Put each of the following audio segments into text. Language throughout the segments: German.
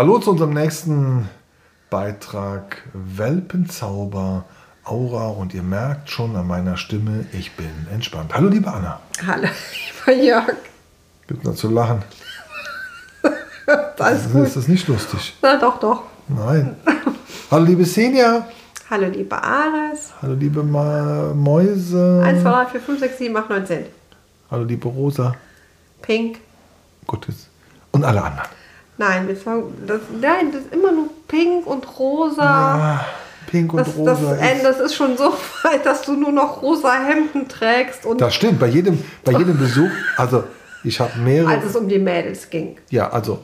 Hallo zu unserem nächsten Beitrag Welpenzauber Aura und ihr merkt schon an meiner Stimme, ich bin entspannt. Hallo liebe Anna. Hallo, lieber Jörg. Gibt noch zu lachen. Das gut. ist das nicht lustig. Na doch, doch. Nein. Hallo liebe Senja. Hallo, lieber Ares. Hallo liebe Ma Mäuse. 1, 2, 3, 4, 5, 6, 7, 8, 9, 10. Hallo liebe Rosa. Pink. Gottes. Und alle anderen. Nein, wir fangen. Das, nein, das ist immer nur pink und rosa. Ah, Pink und das, das, Rosa. äh, ist- das ist schon so weit, dass du nur noch rosa Hemden trägst und Das stimmt, bei jedem, bei jedem Besuch, also ich habe mehrere, als es um die Mädels ging. ja, also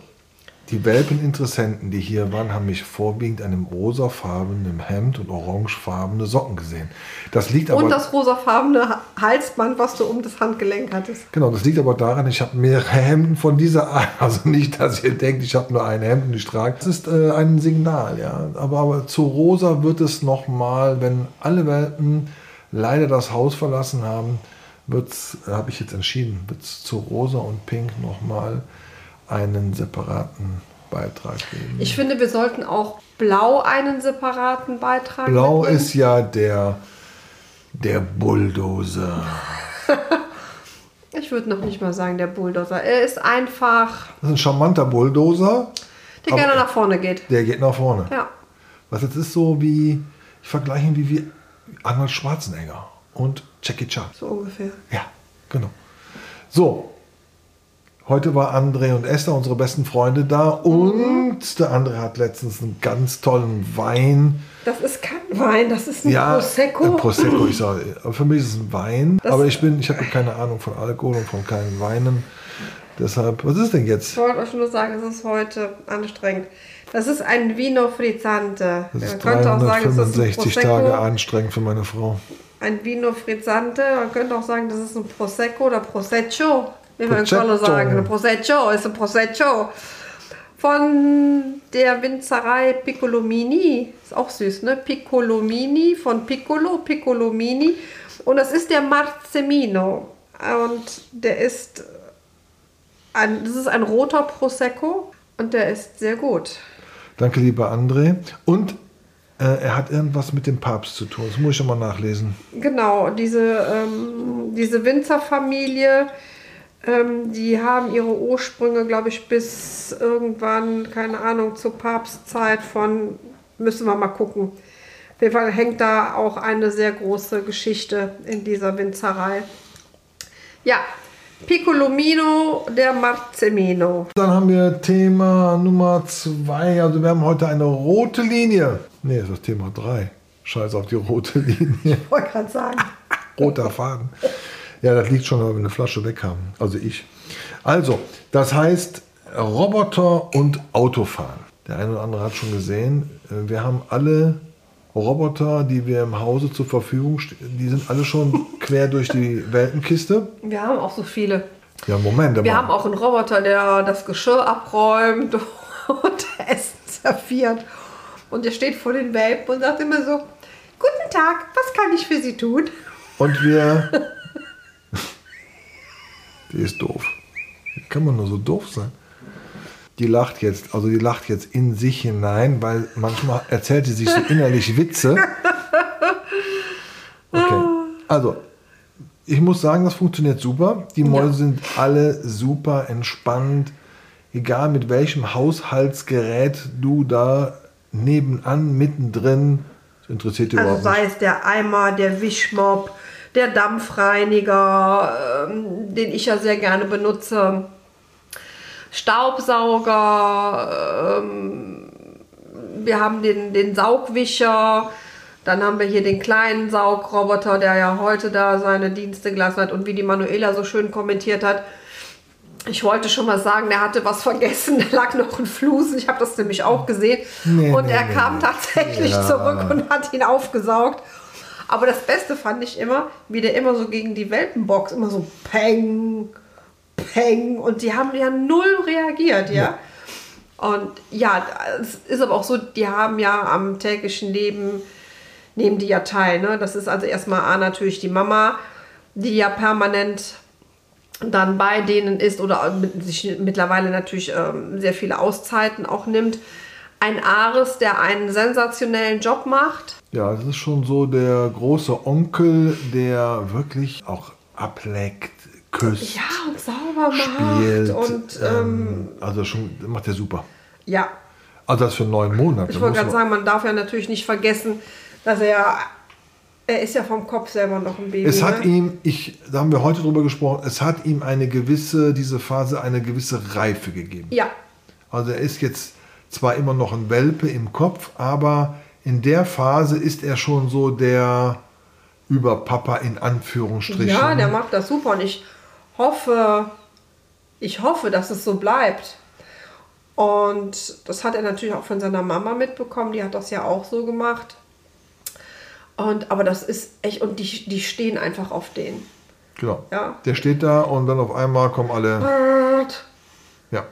die Welpeninteressenten, die hier waren, haben mich vorwiegend an einem rosafarbenen Hemd und orangefarbene Socken gesehen. Das liegt aber, Und das rosafarbene Halsband, was du um das Handgelenk hattest. genau, das liegt aber daran, ich habe mehrere Hemden von dieser Art. Also nicht, dass ihr denkt, ich habe nur ein Hemd und ich trage. Das ist äh, ein Signal, ja. Aber, aber zu rosa wird es nochmal, wenn alle Welpen leider das Haus verlassen haben, wird's, habe ich jetzt entschieden, wird es zu rosa und pink nochmal einen separaten Beitrag geben. Ich finde, wir sollten auch blau einen separaten Beitrag Blau mitnehmen. ist ja der, der Bulldozer. Ich würde noch nicht mal sagen, der Bulldozer. Er ist einfach, Das ist ein charmanter Bulldozer, der gerne nach vorne geht. der geht nach vorne. Ja. Was jetzt ist so wie, ich vergleiche ihn wie, wie Arnold Schwarzenegger und Jackie Chan. So ungefähr. Ja, genau. So, heute war André und Esther, unsere besten Freunde, da und der andere hat letztens einen ganz tollen Wein. Das ist kein Wein, das ist ein Ja, Prosecco. Ein Prosecco, ich sage, aber für mich ist es ein Wein. Das- aber ich bin, ich habe keine Ahnung von Alkohol und von keinen Weinen. Deshalb, was ist denn jetzt? Ich wollte euch nur sagen, es ist heute anstrengend. Das ist ein Vino Frizzante. Das ist Man könnte auch sagen, es ist ein 365 Prosecco. Tage anstrengend für meine Frau. Ein Vino Frizzante. Man könnte auch sagen, das ist ein Prosecco oder Prosecco. Wir Prosecco. Köln sagen. Ein Prosecco ist ein Prosecco. Von der Winzerei Piccolomini. Ist auch süß, ne? Piccolomini von Piccolo, Piccolomini. Und das ist der Marzemino. Und der ist ein, das ist ein roter Prosecco und der ist sehr gut. Danke, lieber André. Und äh, er hat irgendwas mit dem Papst zu tun. Das muss ich schon mal nachlesen. Genau, diese, ähm, diese Winzerfamilie, ähm, die haben ihre Ursprünge, glaube ich, bis irgendwann, keine Ahnung, zur Papstzeit von, müssen wir mal gucken. Auf jeden Fall hängt da auch eine sehr große Geschichte in dieser Winzerei. Ja, Piccolomino, der Marzemino. Dann haben wir Thema Nummer zwei. Also wir haben heute eine rote Linie. Nee, das ist Thema drei. Scheiß auf die rote Linie. Ich wollte gerade sagen. Roter Faden. Ja, das liegt schon, weil wir eine Flasche weg haben. Also ich. Also, das heißt Roboter und Autofahren. Der eine oder andere hat schon gesehen, äh, wir haben alle Roboter, die wir im Hause zur Verfügung stehen, die sind alle schon quer durch die Weltenkiste. Wir haben auch so viele. Ja, Moment. Wir aber- haben auch einen Roboter, der das Geschirr abräumt und Essen serviert. Und der steht vor den Welpen und sagt immer so, guten Tag, was kann ich für Sie tun? Und wir. die ist doof. Wie kann man nur so doof sein? Die lacht jetzt, also die lacht jetzt in sich hinein, weil manchmal erzählt sie sich so innerlich Witze. Okay. Also, ich muss sagen, das funktioniert super. Die Mäuse sind alle super entspannt. Egal mit welchem Haushaltsgerät du da nebenan, mittendrin, das interessiert die Also überhaupt nicht. sei es der Eimer, der Wischmopp, der Dampfreiniger, ähm, den ich ja sehr gerne benutze, Staubsauger, ähm, wir haben den, den Saugwischer, dann haben wir hier den kleinen Saugroboter, der ja heute da seine Dienste gelassen hat und wie die Manuela so schön kommentiert hat, ich wollte schon mal sagen, der hatte was vergessen, da lag noch ein Flusen. Ich habe das nämlich auch gesehen. Nee, und nee, er kam nee. tatsächlich Ja. zurück und hat ihn aufgesaugt. Aber das Beste fand ich immer, wie der immer so gegen die Welpenbox immer so peng, peng. Und die haben ja null reagiert, ja. Und ja, es ist aber auch so, die haben ja am täglichen Leben, nehmen die ja teil. Ne? Das ist also erstmal A, natürlich die Mama, die ja permanent dann bei denen ist oder sich mittlerweile natürlich ähm, sehr viele Auszeiten auch nimmt. Ein Ares, der einen sensationellen Job macht. Ja, das ist schon so der große Onkel, der wirklich auch ableckt, küsst, Ja, und sauber spielt. macht. Und ähm, ähm, also schon macht er super. ja, Also das für neun Monate. ich wollte gerade man- sagen, man darf ja natürlich nicht vergessen, dass er, er ist ja vom Kopf selber noch ein Baby. Es hat ne? ihm, ich, da haben wir heute drüber gesprochen, es hat ihm eine gewisse, diese Phase eine gewisse Reife gegeben. Ja, Also er ist jetzt zwar immer noch ein Welpe im Kopf, aber in der Phase ist er schon so der Überpapa in Anführungsstrichen. ja, der macht das super und ich hoffe, ich hoffe, dass es so bleibt. Und das hat er natürlich auch von seiner Mama mitbekommen, die hat das ja auch so gemacht. Und, aber das ist echt, und die, die stehen einfach auf den. Genau. Ja. Der steht da und dann auf einmal kommen alle. Ja.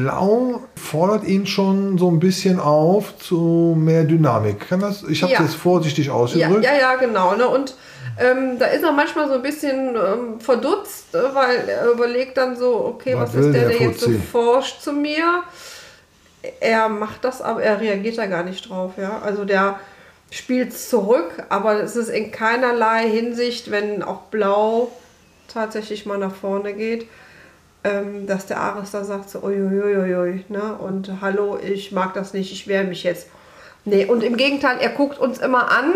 Blau fordert ihn schon so ein bisschen auf zu mehr Dynamik. Kann das? Ich habe es Ja. jetzt vorsichtig Ja, ausgedrückt. ja, ja, genau. Ne? Und ähm, da ist er manchmal so ein bisschen ähm, verdutzt, äh, weil er überlegt dann so, okay, Was was, ist der, der der jetzt so forscht zu mir? Er macht das, aber er reagiert da gar nicht drauf. Ja? Also der spielt zurück, aber es ist in keinerlei Hinsicht, wenn auch Blau tatsächlich mal nach vorne geht, ähm, dass der Ares da sagt so, uiuiuiui, ne? und hallo, ich mag das nicht, ich wehre mich jetzt. Nee, und im Gegenteil, er guckt uns immer an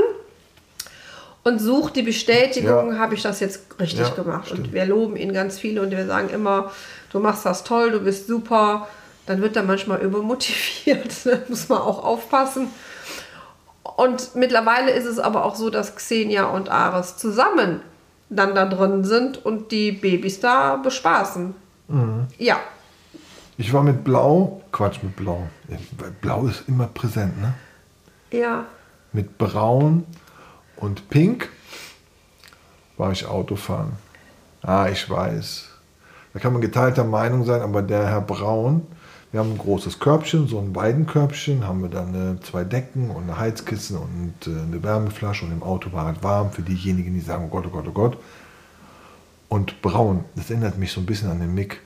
und sucht die Bestätigung, Ja. habe ich das jetzt richtig Ja, gemacht. stimmt. Und wir loben ihn ganz viele und wir sagen immer, du machst das toll, du bist super. Dann wird er manchmal übermotiviert, da muss man auch aufpassen. Und mittlerweile ist es aber auch so, dass Xenia und Ares zusammen dann da drin sind und die Babys da bespaßen. Mhm. Ja, Ich war mit Blau, Quatsch mit Blau. Blau ist immer präsent, ne? ja, Mit Braun und Pink war ich Autofahren. Ah, ich weiß. Da kann man geteilter Meinung sein, aber der Herr Braun, wir haben ein großes Körbchen, so ein Weidenkörbchen, haben wir dann zwei Decken und eine Heizkissen und äh, eine Wärmeflasche und im Auto war es warm für diejenigen, die sagen, oh Gott, oh Gott, oh Gott. Und Braun, das erinnert mich so ein bisschen an den Mick.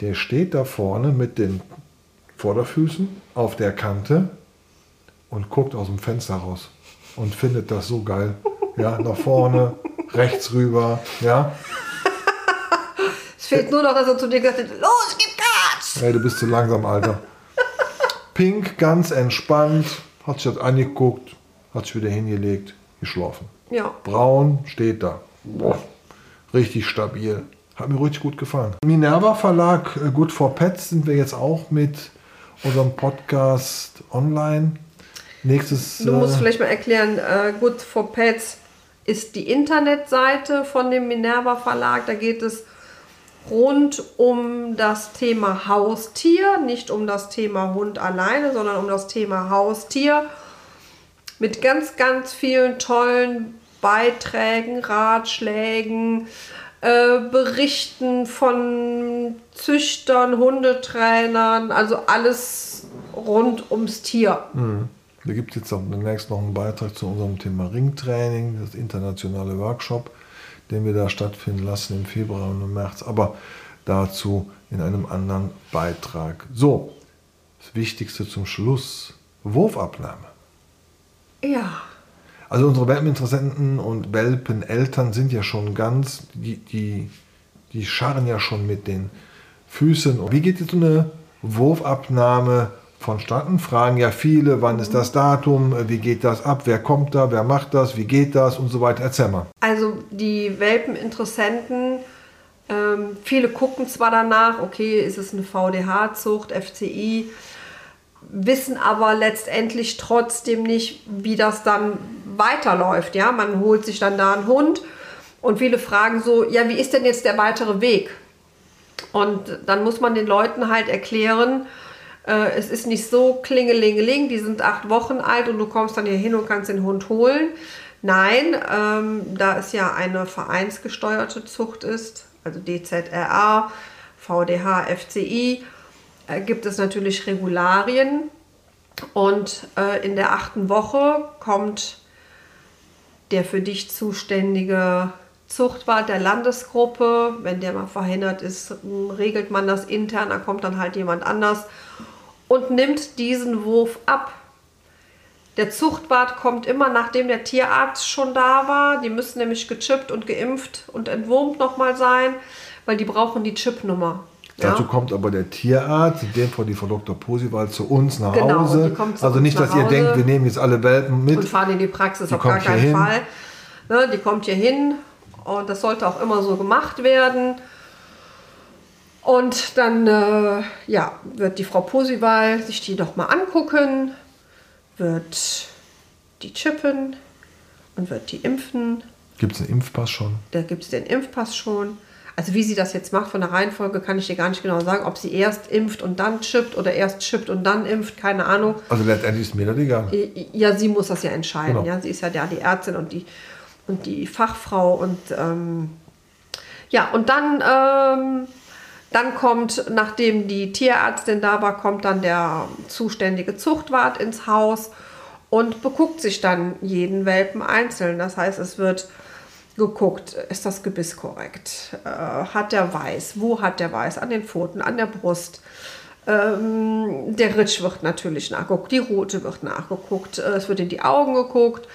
Der steht da vorne mit den Vorderfüßen auf der Kante und guckt aus dem Fenster raus und findet das so geil. Ja, nach vorne, rechts rüber, ja. es fehlt nur noch, dass er zu dir gesagt hat, los, gib Gas! Hey, du bist zu langsam, Alter. Pink, ganz entspannt, hat sich das angeguckt, hat sich wieder hingelegt, geschlafen. Ja, Braun steht da. Boah, richtig stabil. Hat mir richtig gut gefallen. Minerva Verlag, äh, Good for Pets, sind wir jetzt auch mit unserem Podcast online. Nächstes. Du musst äh, vielleicht mal erklären, äh, Good for Pets ist die Internetseite von dem Minerva Verlag. Da geht es rund um das Thema Haustier, nicht um das Thema Hund alleine, sondern um das Thema Haustier. Mit ganz, ganz vielen tollen Beiträgen, Ratschlägen, äh, Berichten von Züchtern, Hundetrainern, also alles rund ums Tier. Da gibt es jetzt auch demnächst noch einen Beitrag zu unserem Thema Ringtraining, das internationale Workshop, den wir da stattfinden lassen im Februar und im März, aber dazu in einem anderen Beitrag. So, das Wichtigste zum Schluss, Wurfabnahme. Ja. Also unsere Welpeninteressenten und Welpeneltern sind ja schon ganz, die, die, die scharren ja schon mit den Füßen. Wie geht jetzt so eine Wurfabnahme vonstatten? Fragen ja viele, wann ist das Datum, wie geht das ab, wer kommt da, wer macht das, wie geht das und so weiter. Erzähl mal. Also die Welpeninteressenten, ähm, viele gucken zwar danach, okay, ist es eine VDH-Zucht, FCI, wissen aber letztendlich trotzdem nicht, wie das dann weiterläuft. Ja, man holt sich dann da einen Hund und viele fragen so, ja, wie ist denn jetzt der weitere Weg? Und dann muss man den Leuten halt erklären, äh, es ist nicht so klingelingeling, die sind acht Wochen alt und du kommst dann hier hin und kannst den Hund holen. Nein, ähm, da es ja eine vereinsgesteuerte Zucht ist, also DZRA, VDH, FCI, äh, gibt es natürlich Regularien. Und äh, in der achten Woche kommt der für dich zuständige Zuchtwart der Landesgruppe. Wenn der mal verhindert ist, regelt man das intern, da kommt dann halt jemand anders und nimmt diesen Wurf ab. Der Zuchtwart kommt immer, nachdem der Tierarzt schon da war. Die müssen nämlich gechippt und geimpft und entwurmt nochmal sein, weil die brauchen die Chipnummer. Dazu kommt aber der Tierarzt, in dem Fall die Frau Dr. Posival, zu uns nach Genau, Hause. die kommt zu also nicht, dass ihr Hause. denkt, wir nehmen jetzt alle Welpen mit. und fahren in die Praxis Die auf gar keinen hin. Fall. Ne, die kommt hier hin und das sollte auch immer so gemacht werden. Und dann äh, ja, wird die Frau Posival sich die doch mal angucken, wird die chippen und wird die impfen. Gibt es einen Impfpass schon? Da gibt es den Impfpass schon. Also wie sie das jetzt macht von der Reihenfolge, kann ich dir gar nicht genau sagen. Ob sie erst impft und dann chippt oder erst chippt und dann impft, keine Ahnung. Also letztendlich ist mir das egal. Ja, sie muss das ja entscheiden. Genau. Ja, sie ist ja die Ärztin und die, und die Fachfrau. Und ähm, ja, und dann, ähm, dann kommt, nachdem die Tierärztin da war, kommt dann der zuständige Zuchtwart ins Haus und beguckt sich dann jeden Welpen einzeln. Das heißt, es wird geguckt, ist das Gebiss korrekt? Äh, hat der Weiß? Wo hat der Weiß? An den Pfoten, an der Brust. Ähm, der Ritsch wird natürlich nachgeguckt, die Rote wird nachgeguckt, äh, es wird in die Augen geguckt.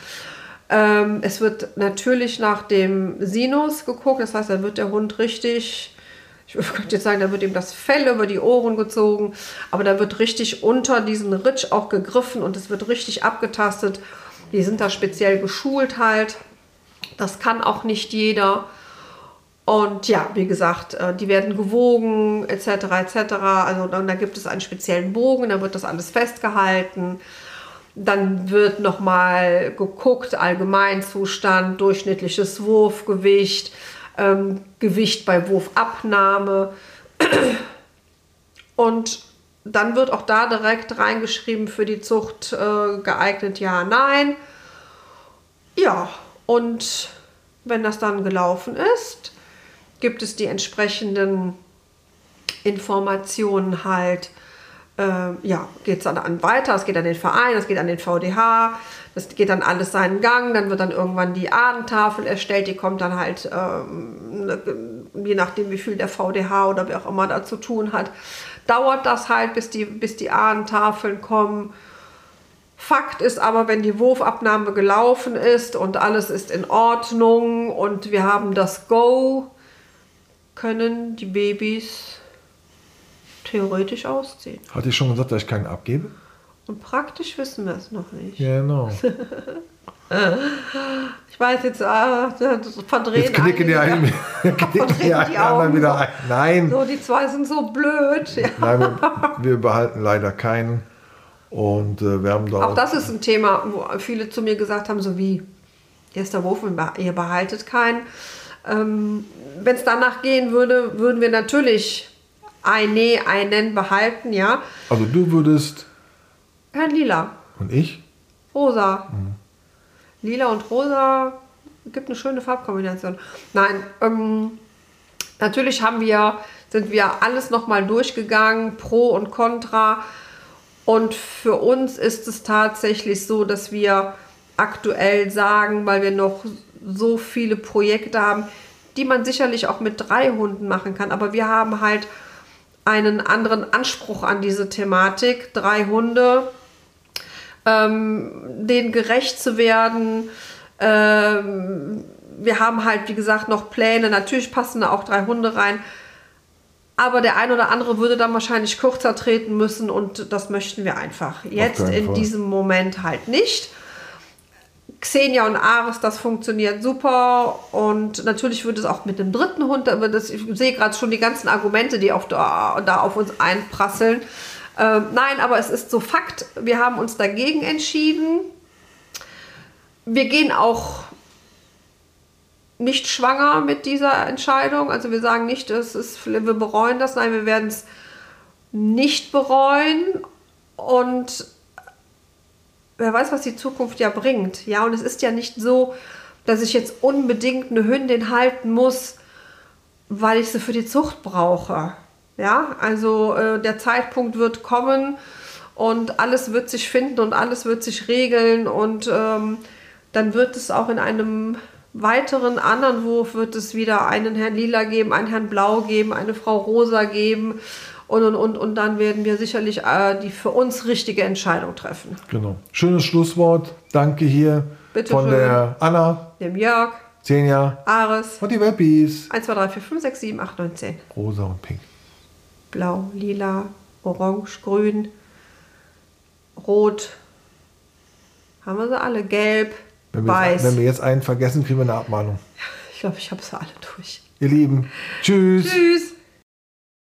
Ähm, es wird natürlich nach dem Sinus geguckt, das heißt, da wird der Hund richtig, ich könnte jetzt sagen, da wird ihm das Fell über die Ohren gezogen, aber da wird richtig unter diesen Ritsch auch gegriffen und es wird richtig abgetastet. Die sind da speziell geschult halt. Das kann auch nicht jeder. Und ja, wie gesagt, äh, die werden gewogen etc. etc. Also dann, da gibt es einen speziellen Bogen, da wird das alles festgehalten. Dann wird nochmal geguckt, Allgemeinzustand, durchschnittliches Wurfgewicht, ähm, Gewicht bei Wurfabnahme. Und dann wird auch da direkt reingeschrieben für die Zucht äh, geeignet, ja, nein. Ja, und wenn das dann gelaufen ist, gibt es die entsprechenden Informationen halt. Äh, ja, geht es dann an weiter, es geht an den Verein, es geht an den VDH, das geht dann alles seinen Gang, dann wird dann irgendwann die Ahnentafel erstellt, die kommt dann halt, ähm, ne, je nachdem wie viel der VDH oder wer auch immer da zu tun hat, dauert das halt, bis die, bis die Ahnentafeln kommen. Fakt ist aber, wenn die Wurfabnahme gelaufen ist und alles ist in Ordnung und wir haben das Go, können die Babys theoretisch ausziehen. Hatte ich schon gesagt, dass ich keinen abgebe? Und praktisch wissen wir es noch nicht. Genau. Ich weiß jetzt, das verdrehen Jetzt knicken die, einen, knicken die, die anderen wieder ein. Nein, So, die zwei sind so blöd. Nein wir, wir behalten leider keinen. Und äh, wir haben da Auch das ist ein Thema, wo viele zu mir gesagt haben, so wie, hier ist der Wurf, ihr behaltet keinen. Ähm, Wenn es danach gehen würde, würden wir natürlich ein, nee, einen behalten, ja. Also du würdest Herrn Lila, und ich? rosa. Lila und rosa gibt eine schöne Farbkombination. Nein, ähm, natürlich haben wir, sind wir alles nochmal durchgegangen, Pro und Contra. Und für uns ist es tatsächlich so, dass wir aktuell sagen, weil wir noch so viele Projekte haben, die man sicherlich auch mit drei Hunden machen kann. Aber wir haben halt einen anderen Anspruch an diese Thematik. Drei Hunde, ähm, denen gerecht zu werden. Ähm, wir haben halt, wie gesagt, noch Pläne. Natürlich passen da auch drei Hunde rein. Aber der ein oder andere würde dann wahrscheinlich kürzer treten müssen und das möchten wir einfach. Jetzt in Fall. diesem Moment halt nicht. Xenia und Ares, das funktioniert super. Und natürlich wird es auch mit dem dritten Hund, aber das, ich sehe gerade schon die ganzen Argumente, die auf, da, da auf uns einprasseln. Ähm, nein, aber es ist so Fakt, wir haben uns dagegen entschieden. Wir gehen auch nicht schwanger mit dieser Entscheidung. Also wir sagen nicht, es ist, wir bereuen das. Nein, wir werden es nicht bereuen. Und wer weiß, was die Zukunft ja bringt. Ja, und es ist ja nicht so, dass ich jetzt unbedingt eine Hündin halten muss, weil ich sie für die Zucht brauche. Ja, also äh, der Zeitpunkt wird kommen und alles wird sich finden und alles wird sich regeln und ähm, dann wird es auch in einem weiteren anderen Wurf wird es wieder einen Herrn Lila geben, einen Herrn Blau geben, eine Frau Rosa geben. Und, und, und, und dann werden wir sicherlich äh, die für uns richtige Entscheidung treffen. Genau. Schönes Schlusswort. Danke hier Bitte von schön. der Anna, Dem Jörg, Xenia Ares, und die Webbies. 1, 2, 3, 4, 5, 6, 7, 8, 9, 10. Rosa und Pink. Blau, lila, orange, grün, rot. Haben wir sie alle? Gelb, Wenn wir, weiß. jetzt, wenn wir jetzt einen vergessen, kriegen wir eine Abmahnung. ich glaube, ich habe sie alle durch. Ihr Lieben, tschüss. Tschüss.